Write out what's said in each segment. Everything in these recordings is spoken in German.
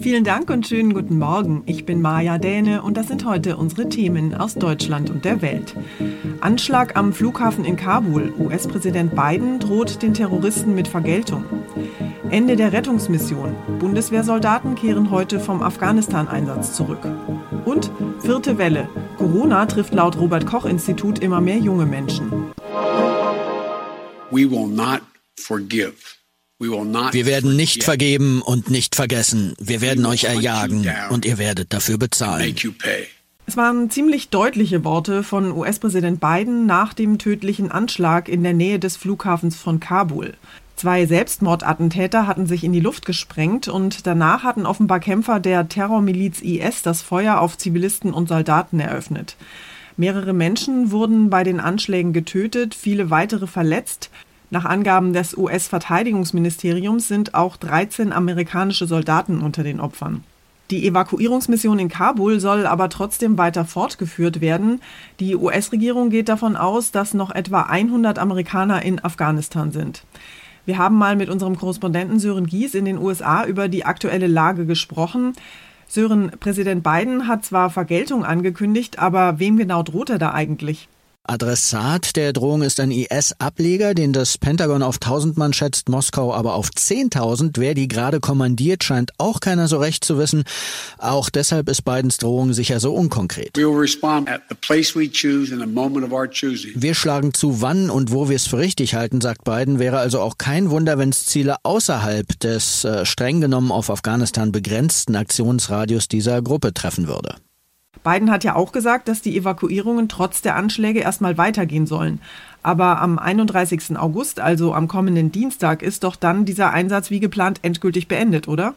Vielen Dank und schönen guten Morgen. Ich bin Maja Däne und das sind heute unsere Themen aus Deutschland und der Welt. Anschlag am Flughafen in Kabul. US-Präsident Biden droht den Terroristen mit Vergeltung. Ende der Rettungsmission. Bundeswehrsoldaten kehren heute vom Afghanistan-Einsatz zurück. Und vierte Welle. Corona trifft laut Robert Koch Institut immer mehr junge Menschen. We will not forgive. Wir werden nicht vergeben und nicht vergessen. Wir werden euch erjagen und ihr werdet dafür bezahlen. Es waren ziemlich deutliche Worte von US-Präsident Biden nach dem tödlichen Anschlag in der Nähe des Flughafens von Kabul. Zwei Selbstmordattentäter hatten sich in die Luft gesprengt und danach hatten offenbar Kämpfer der Terrormiliz IS das Feuer auf Zivilisten und Soldaten eröffnet. Mehrere Menschen wurden bei den Anschlägen getötet, viele weitere verletzt. Nach Angaben des US-Verteidigungsministeriums sind auch 13 amerikanische Soldaten unter den Opfern. Die Evakuierungsmission in Kabul soll aber trotzdem weiter fortgeführt werden. Die US-Regierung geht davon aus, dass noch etwa 100 Amerikaner in Afghanistan sind. Wir haben mal mit unserem Korrespondenten Sören Gies in den USA über die aktuelle Lage gesprochen. Sören, Präsident Biden hat zwar Vergeltung angekündigt, aber wem genau droht er da eigentlich? Adressat der Drohung ist ein IS-Ableger, den das Pentagon auf 1000 Mann schätzt, Moskau aber auf 10.000. Wer die gerade kommandiert, scheint auch keiner so recht zu wissen. Auch deshalb ist Bidens Drohung sicher so unkonkret. Wir schlagen zu, wann und wo wir es für richtig halten, sagt Biden. Wäre also auch kein Wunder, wenn es Ziele außerhalb des äh, streng genommen auf Afghanistan begrenzten Aktionsradius dieser Gruppe treffen würde. Biden hat ja auch gesagt, dass die Evakuierungen trotz der Anschläge erstmal weitergehen sollen. Aber am 31. August, also am kommenden Dienstag, ist doch dann dieser Einsatz wie geplant endgültig beendet, oder?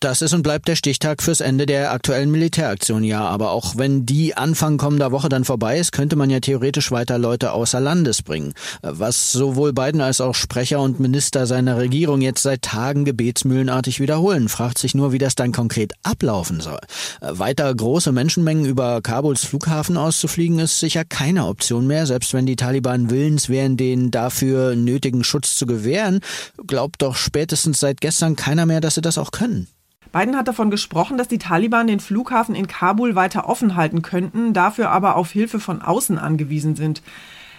Das ist und bleibt der Stichtag fürs Ende der aktuellen Militäraktion, ja. Aber auch wenn die Anfang kommender Woche dann vorbei ist, könnte man ja theoretisch weiter Leute außer Landes bringen. Was sowohl Biden als auch Sprecher und Minister seiner Regierung jetzt seit Tagen gebetsmühlenartig wiederholen. Fragt sich nur, wie das dann konkret ablaufen soll. Weiter große Menschenmengen über Kabuls Flughafen auszufliegen, ist sicher keine Option mehr. Selbst wenn die Taliban willens wären, den dafür nötigen Schutz zu gewähren, glaubt doch spätestens seit gestern keiner mehr, dass sie das auch können. Biden hat davon gesprochen, dass die Taliban den Flughafen in Kabul weiter offen halten könnten, dafür aber auf Hilfe von außen angewiesen sind.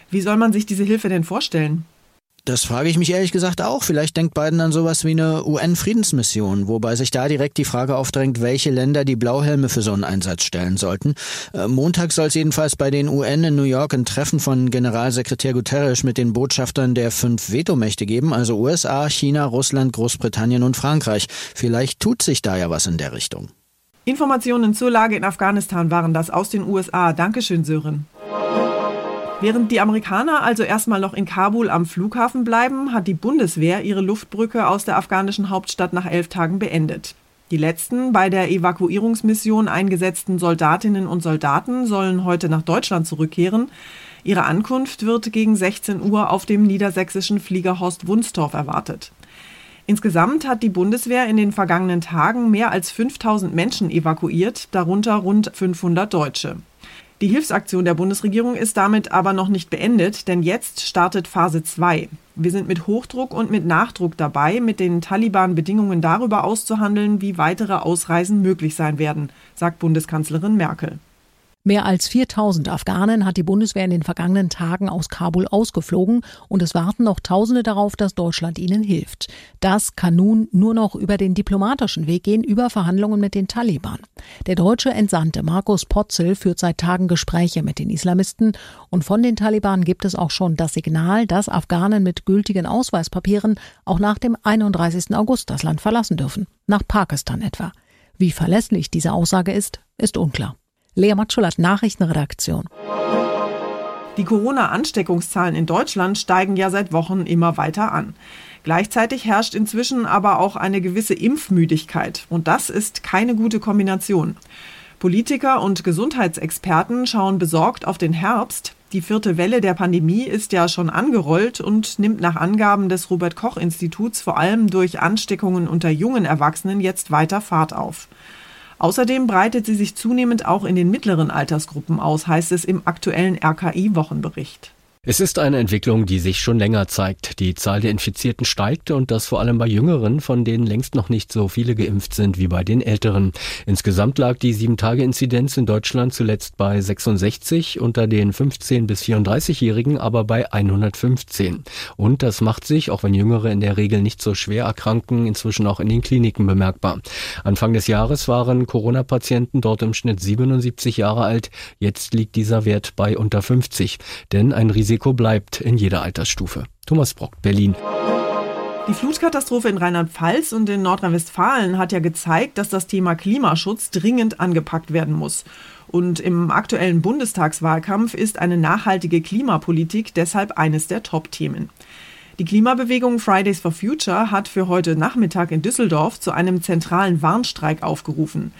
Wie soll man sich diese Hilfe denn vorstellen? Das frage ich mich ehrlich gesagt auch. Vielleicht denkt Biden an sowas wie eine UN-Friedensmission, wobei sich da direkt die Frage aufdrängt, welche Länder die Blauhelme für so einen Einsatz stellen sollten. Äh, Montag soll es jedenfalls bei den UN in New York ein Treffen von Generalsekretär Guterres mit den Botschaftern der fünf Vetomächte geben, also USA, China, Russland, Großbritannien und Frankreich. Vielleicht tut sich da ja was in der Richtung. Informationen zur Lage in Afghanistan waren das aus den USA. Dankeschön, Sören. Während die Amerikaner also erstmal noch in Kabul am Flughafen bleiben, hat die Bundeswehr ihre Luftbrücke aus der afghanischen Hauptstadt nach elf Tagen beendet. Die letzten bei der Evakuierungsmission eingesetzten Soldatinnen und Soldaten sollen heute nach Deutschland zurückkehren. Ihre Ankunft wird gegen 16 Uhr auf dem niedersächsischen Flieger Horst Wunstorf erwartet. Insgesamt hat die Bundeswehr in den vergangenen Tagen mehr als 5000 Menschen evakuiert, darunter rund 500 Deutsche. Die Hilfsaktion der Bundesregierung ist damit aber noch nicht beendet, denn jetzt startet Phase 2. Wir sind mit Hochdruck und mit Nachdruck dabei, mit den Taliban Bedingungen darüber auszuhandeln, wie weitere Ausreisen möglich sein werden, sagt Bundeskanzlerin Merkel. Mehr als 4000 Afghanen hat die Bundeswehr in den vergangenen Tagen aus Kabul ausgeflogen und es warten noch Tausende darauf, dass Deutschland ihnen hilft. Das kann nun nur noch über den diplomatischen Weg gehen, über Verhandlungen mit den Taliban. Der deutsche Entsandte Markus Potzel führt seit Tagen Gespräche mit den Islamisten und von den Taliban gibt es auch schon das Signal, dass Afghanen mit gültigen Ausweispapieren auch nach dem 31. August das Land verlassen dürfen, nach Pakistan etwa. Wie verlässlich diese Aussage ist, ist unklar. Lea Matschulat, Nachrichtenredaktion. Die Corona-Ansteckungszahlen in Deutschland steigen ja seit Wochen immer weiter an. Gleichzeitig herrscht inzwischen aber auch eine gewisse Impfmüdigkeit. Und das ist keine gute Kombination. Politiker und Gesundheitsexperten schauen besorgt auf den Herbst. Die vierte Welle der Pandemie ist ja schon angerollt und nimmt nach Angaben des Robert Koch Instituts vor allem durch Ansteckungen unter jungen Erwachsenen jetzt weiter Fahrt auf. Außerdem breitet sie sich zunehmend auch in den mittleren Altersgruppen aus, heißt es im aktuellen RKI-Wochenbericht. Es ist eine Entwicklung, die sich schon länger zeigt. Die Zahl der Infizierten steigt und das vor allem bei Jüngeren, von denen längst noch nicht so viele geimpft sind wie bei den Älteren. Insgesamt lag die 7-Tage-Inzidenz in Deutschland zuletzt bei 66, unter den 15- bis 34-Jährigen aber bei 115. Und das macht sich, auch wenn Jüngere in der Regel nicht so schwer erkranken, inzwischen auch in den Kliniken bemerkbar. Anfang des Jahres waren Corona-Patienten dort im Schnitt 77 Jahre alt. Jetzt liegt dieser Wert bei unter 50. Denn ein Risiko Risiko bleibt in jeder Altersstufe. Thomas Brock, Berlin. Die Flutkatastrophe in Rheinland-Pfalz und in Nordrhein-Westfalen hat ja gezeigt, dass das Thema Klimaschutz dringend angepackt werden muss. Und im aktuellen Bundestagswahlkampf ist eine nachhaltige Klimapolitik deshalb eines der Top-Themen. Die Klimabewegung Fridays for Future hat für heute Nachmittag in Düsseldorf zu einem zentralen Warnstreik aufgerufen.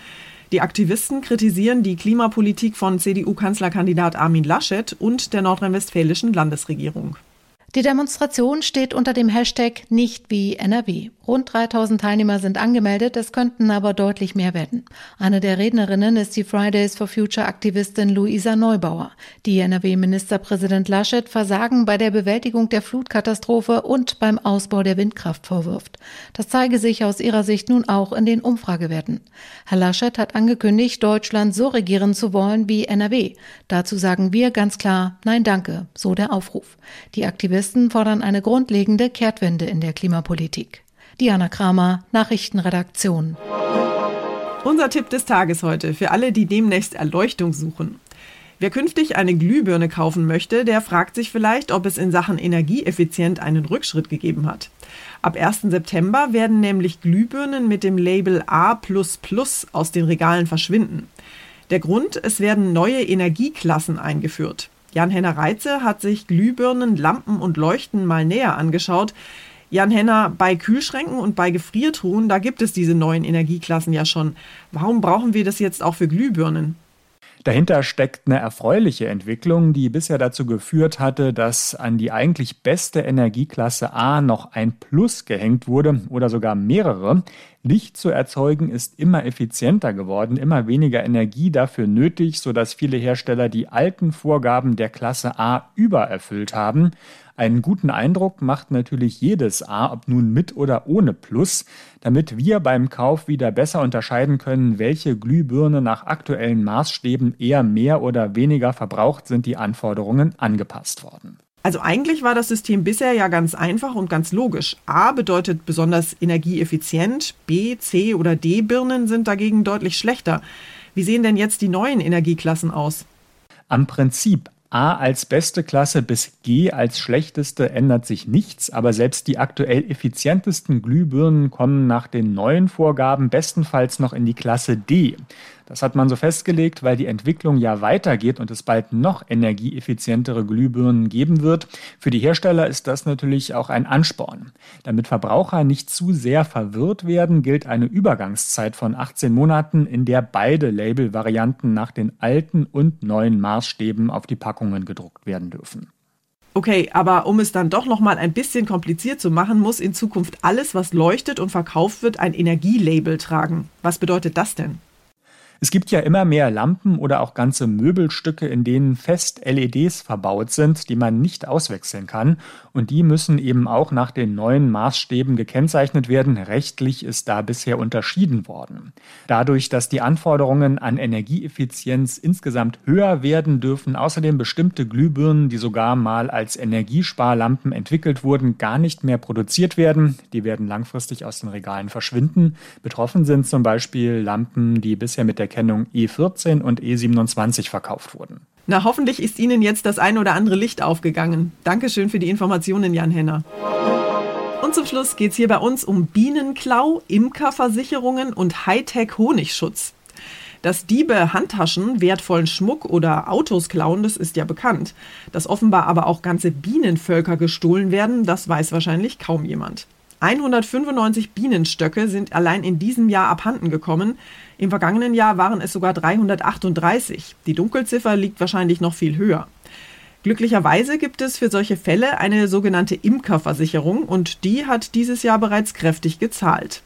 Die Aktivisten kritisieren die Klimapolitik von CDU-Kanzlerkandidat Armin Laschet und der nordrhein-westfälischen Landesregierung. Die Demonstration steht unter dem Hashtag nicht wie NRW. Rund 3000 Teilnehmer sind angemeldet, es könnten aber deutlich mehr werden. Eine der Rednerinnen ist die Fridays for Future Aktivistin Luisa Neubauer. Die NRW-Ministerpräsident Laschet Versagen bei der Bewältigung der Flutkatastrophe und beim Ausbau der Windkraft vorwirft. Das zeige sich aus ihrer Sicht nun auch in den Umfragewerten. Herr Laschet hat angekündigt, Deutschland so regieren zu wollen wie NRW. Dazu sagen wir ganz klar Nein danke, so der Aufruf. Die Aktivisten fordern eine grundlegende Kehrtwende in der Klimapolitik. Diana Kramer, Nachrichtenredaktion. Unser Tipp des Tages heute für alle, die demnächst Erleuchtung suchen. Wer künftig eine Glühbirne kaufen möchte, der fragt sich vielleicht, ob es in Sachen Energieeffizient einen Rückschritt gegeben hat. Ab 1. September werden nämlich Glühbirnen mit dem Label A aus den Regalen verschwinden. Der Grund, es werden neue Energieklassen eingeführt. Jan-Henner Reitze hat sich Glühbirnen, Lampen und Leuchten mal näher angeschaut. Jan Henner, bei Kühlschränken und bei Gefriertruhen, da gibt es diese neuen Energieklassen ja schon. Warum brauchen wir das jetzt auch für Glühbirnen? Dahinter steckt eine erfreuliche Entwicklung, die bisher dazu geführt hatte, dass an die eigentlich beste Energieklasse A noch ein Plus gehängt wurde oder sogar mehrere. Licht zu erzeugen ist immer effizienter geworden, immer weniger Energie dafür nötig, sodass viele Hersteller die alten Vorgaben der Klasse A übererfüllt haben. Einen guten Eindruck macht natürlich jedes A, ob nun mit oder ohne Plus, damit wir beim Kauf wieder besser unterscheiden können, welche Glühbirne nach aktuellen Maßstäben eher mehr oder weniger verbraucht, sind die Anforderungen angepasst worden. Also eigentlich war das System bisher ja ganz einfach und ganz logisch. A bedeutet besonders energieeffizient, B, C oder D Birnen sind dagegen deutlich schlechter. Wie sehen denn jetzt die neuen Energieklassen aus? Am Prinzip A als beste Klasse bis G als schlechteste ändert sich nichts, aber selbst die aktuell effizientesten Glühbirnen kommen nach den neuen Vorgaben bestenfalls noch in die Klasse D. Das hat man so festgelegt, weil die Entwicklung ja weitergeht und es bald noch energieeffizientere Glühbirnen geben wird. Für die Hersteller ist das natürlich auch ein Ansporn. Damit Verbraucher nicht zu sehr verwirrt werden, gilt eine Übergangszeit von 18 Monaten, in der beide Label-Varianten nach den alten und neuen Maßstäben auf die Packungen gedruckt werden dürfen. Okay, aber um es dann doch noch mal ein bisschen kompliziert zu machen, muss in Zukunft alles, was leuchtet und verkauft wird, ein Energielabel tragen. Was bedeutet das denn? Es gibt ja immer mehr Lampen oder auch ganze Möbelstücke, in denen fest LEDs verbaut sind, die man nicht auswechseln kann. Und die müssen eben auch nach den neuen Maßstäben gekennzeichnet werden. Rechtlich ist da bisher unterschieden worden. Dadurch, dass die Anforderungen an Energieeffizienz insgesamt höher werden, dürfen außerdem bestimmte Glühbirnen, die sogar mal als Energiesparlampen entwickelt wurden, gar nicht mehr produziert werden. Die werden langfristig aus den Regalen verschwinden. Betroffen sind zum Beispiel Lampen, die bisher mit der Kennung E14 und E27 verkauft wurden. Na, hoffentlich ist Ihnen jetzt das ein oder andere Licht aufgegangen. Dankeschön für die Informationen, Jan Henner. Und zum Schluss geht es hier bei uns um Bienenklau, Imkerversicherungen und Hightech-Honigschutz. Dass Diebe Handtaschen, wertvollen Schmuck oder Autos klauen, das ist ja bekannt. Dass offenbar aber auch ganze Bienenvölker gestohlen werden, das weiß wahrscheinlich kaum jemand. 195 Bienenstöcke sind allein in diesem Jahr abhanden gekommen. Im vergangenen Jahr waren es sogar 338. Die Dunkelziffer liegt wahrscheinlich noch viel höher. Glücklicherweise gibt es für solche Fälle eine sogenannte Imkerversicherung und die hat dieses Jahr bereits kräftig gezahlt.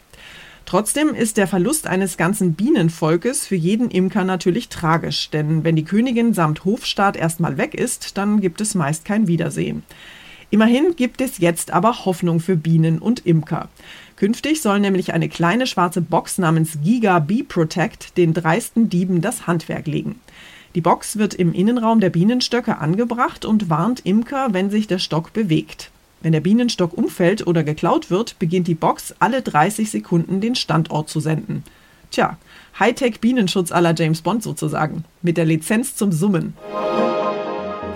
Trotzdem ist der Verlust eines ganzen Bienenvolkes für jeden Imker natürlich tragisch, denn wenn die Königin samt Hofstaat erstmal weg ist, dann gibt es meist kein Wiedersehen. Immerhin gibt es jetzt aber Hoffnung für Bienen und Imker. Künftig soll nämlich eine kleine schwarze Box namens Giga Bee Protect den dreisten Dieben das Handwerk legen. Die Box wird im Innenraum der Bienenstöcke angebracht und warnt Imker, wenn sich der Stock bewegt. Wenn der Bienenstock umfällt oder geklaut wird, beginnt die Box alle 30 Sekunden den Standort zu senden. Tja, Hightech Bienenschutz aller James Bond sozusagen, mit der Lizenz zum Summen.